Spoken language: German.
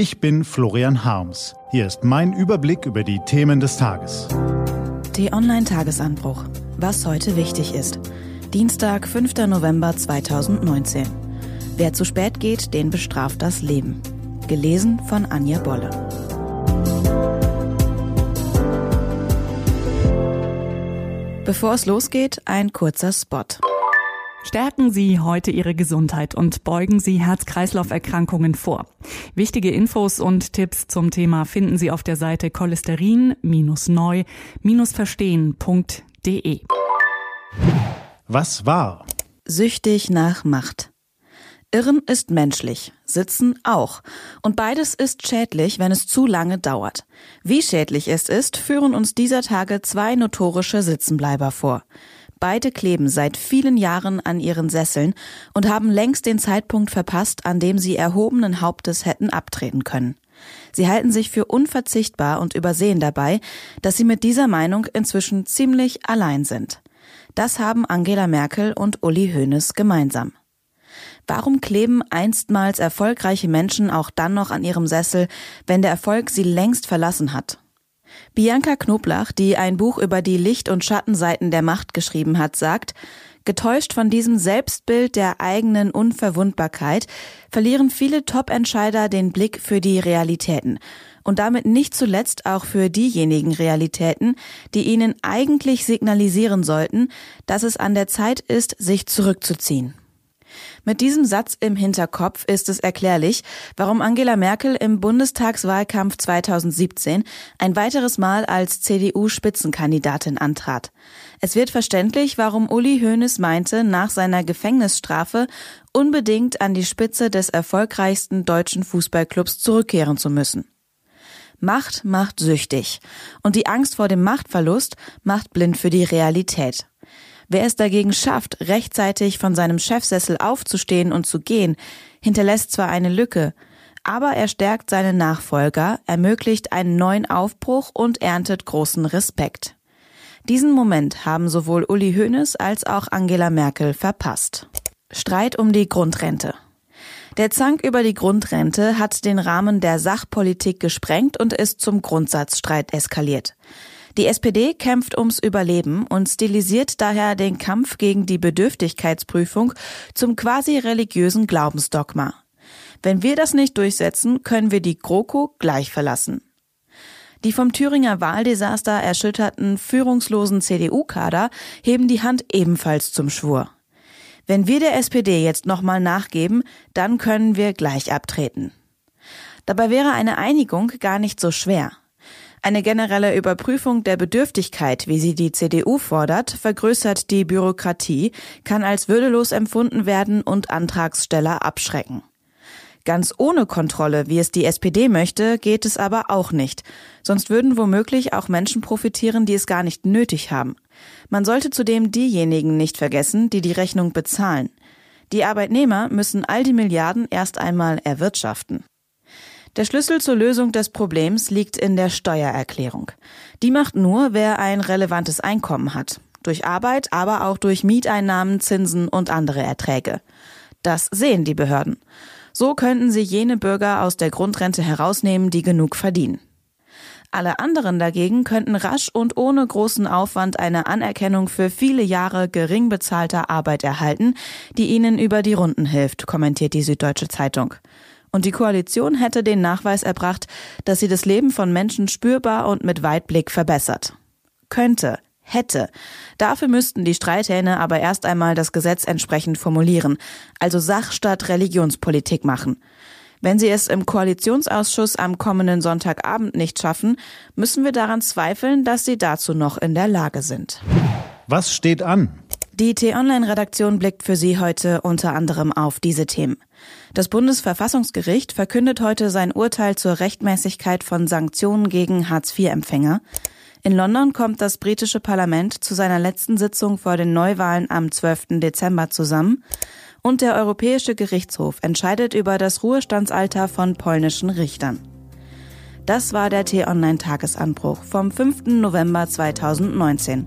Ich bin Florian Harms. Hier ist mein Überblick über die Themen des Tages. T-Online-Tagesanbruch. Was heute wichtig ist. Dienstag, 5. November 2019. Wer zu spät geht, den bestraft das Leben. Gelesen von Anja Bolle. Bevor es losgeht, ein kurzer Spot. Stärken Sie heute Ihre Gesundheit und beugen Sie Herz-Kreislauf-Erkrankungen vor. Wichtige Infos und Tipps zum Thema finden Sie auf der Seite cholesterin-neu-verstehen.de. Was war? Süchtig nach Macht. Irren ist menschlich, Sitzen auch. Und beides ist schädlich, wenn es zu lange dauert. Wie schädlich es ist, führen uns dieser Tage zwei notorische Sitzenbleiber vor. Beide kleben seit vielen Jahren an ihren Sesseln und haben längst den Zeitpunkt verpasst, an dem sie erhobenen Hauptes hätten abtreten können. Sie halten sich für unverzichtbar und übersehen dabei, dass sie mit dieser Meinung inzwischen ziemlich allein sind. Das haben Angela Merkel und Uli Hoeneß gemeinsam. Warum kleben einstmals erfolgreiche Menschen auch dann noch an ihrem Sessel, wenn der Erfolg sie längst verlassen hat? Bianca Knoblach, die ein Buch über die Licht- und Schattenseiten der Macht geschrieben hat, sagt, Getäuscht von diesem Selbstbild der eigenen Unverwundbarkeit verlieren viele Top-Entscheider den Blick für die Realitäten und damit nicht zuletzt auch für diejenigen Realitäten, die ihnen eigentlich signalisieren sollten, dass es an der Zeit ist, sich zurückzuziehen. Mit diesem Satz im Hinterkopf ist es erklärlich, warum Angela Merkel im Bundestagswahlkampf 2017 ein weiteres Mal als CDU-Spitzenkandidatin antrat. Es wird verständlich, warum Uli Hoeneß meinte, nach seiner Gefängnisstrafe unbedingt an die Spitze des erfolgreichsten deutschen Fußballclubs zurückkehren zu müssen. Macht macht süchtig. Und die Angst vor dem Machtverlust macht blind für die Realität. Wer es dagegen schafft, rechtzeitig von seinem Chefsessel aufzustehen und zu gehen, hinterlässt zwar eine Lücke, aber er stärkt seine Nachfolger, ermöglicht einen neuen Aufbruch und erntet großen Respekt. Diesen Moment haben sowohl Uli Hoeneß als auch Angela Merkel verpasst. Streit um die Grundrente. Der Zank über die Grundrente hat den Rahmen der Sachpolitik gesprengt und ist zum Grundsatzstreit eskaliert. Die SPD kämpft ums Überleben und stilisiert daher den Kampf gegen die Bedürftigkeitsprüfung zum quasi religiösen Glaubensdogma. Wenn wir das nicht durchsetzen, können wir die GroKo gleich verlassen. Die vom Thüringer Wahldesaster erschütterten führungslosen CDU-Kader heben die Hand ebenfalls zum Schwur. Wenn wir der SPD jetzt nochmal nachgeben, dann können wir gleich abtreten. Dabei wäre eine Einigung gar nicht so schwer. Eine generelle Überprüfung der Bedürftigkeit, wie sie die CDU fordert, vergrößert die Bürokratie, kann als würdelos empfunden werden und Antragsteller abschrecken. Ganz ohne Kontrolle, wie es die SPD möchte, geht es aber auch nicht. Sonst würden womöglich auch Menschen profitieren, die es gar nicht nötig haben. Man sollte zudem diejenigen nicht vergessen, die die Rechnung bezahlen. Die Arbeitnehmer müssen all die Milliarden erst einmal erwirtschaften. Der Schlüssel zur Lösung des Problems liegt in der Steuererklärung. Die macht nur, wer ein relevantes Einkommen hat. Durch Arbeit, aber auch durch Mieteinnahmen, Zinsen und andere Erträge. Das sehen die Behörden. So könnten sie jene Bürger aus der Grundrente herausnehmen, die genug verdienen. Alle anderen dagegen könnten rasch und ohne großen Aufwand eine Anerkennung für viele Jahre gering bezahlter Arbeit erhalten, die ihnen über die Runden hilft, kommentiert die Süddeutsche Zeitung. Und die Koalition hätte den Nachweis erbracht, dass sie das Leben von Menschen spürbar und mit Weitblick verbessert. Könnte, hätte. Dafür müssten die Streithähne aber erst einmal das Gesetz entsprechend formulieren, also Sach statt Religionspolitik machen. Wenn sie es im Koalitionsausschuss am kommenden Sonntagabend nicht schaffen, müssen wir daran zweifeln, dass sie dazu noch in der Lage sind. Was steht an? Die T-Online-Redaktion blickt für Sie heute unter anderem auf diese Themen. Das Bundesverfassungsgericht verkündet heute sein Urteil zur Rechtmäßigkeit von Sanktionen gegen Hartz-IV-Empfänger. In London kommt das britische Parlament zu seiner letzten Sitzung vor den Neuwahlen am 12. Dezember zusammen. Und der Europäische Gerichtshof entscheidet über das Ruhestandsalter von polnischen Richtern. Das war der T-Online-Tagesanbruch vom 5. November 2019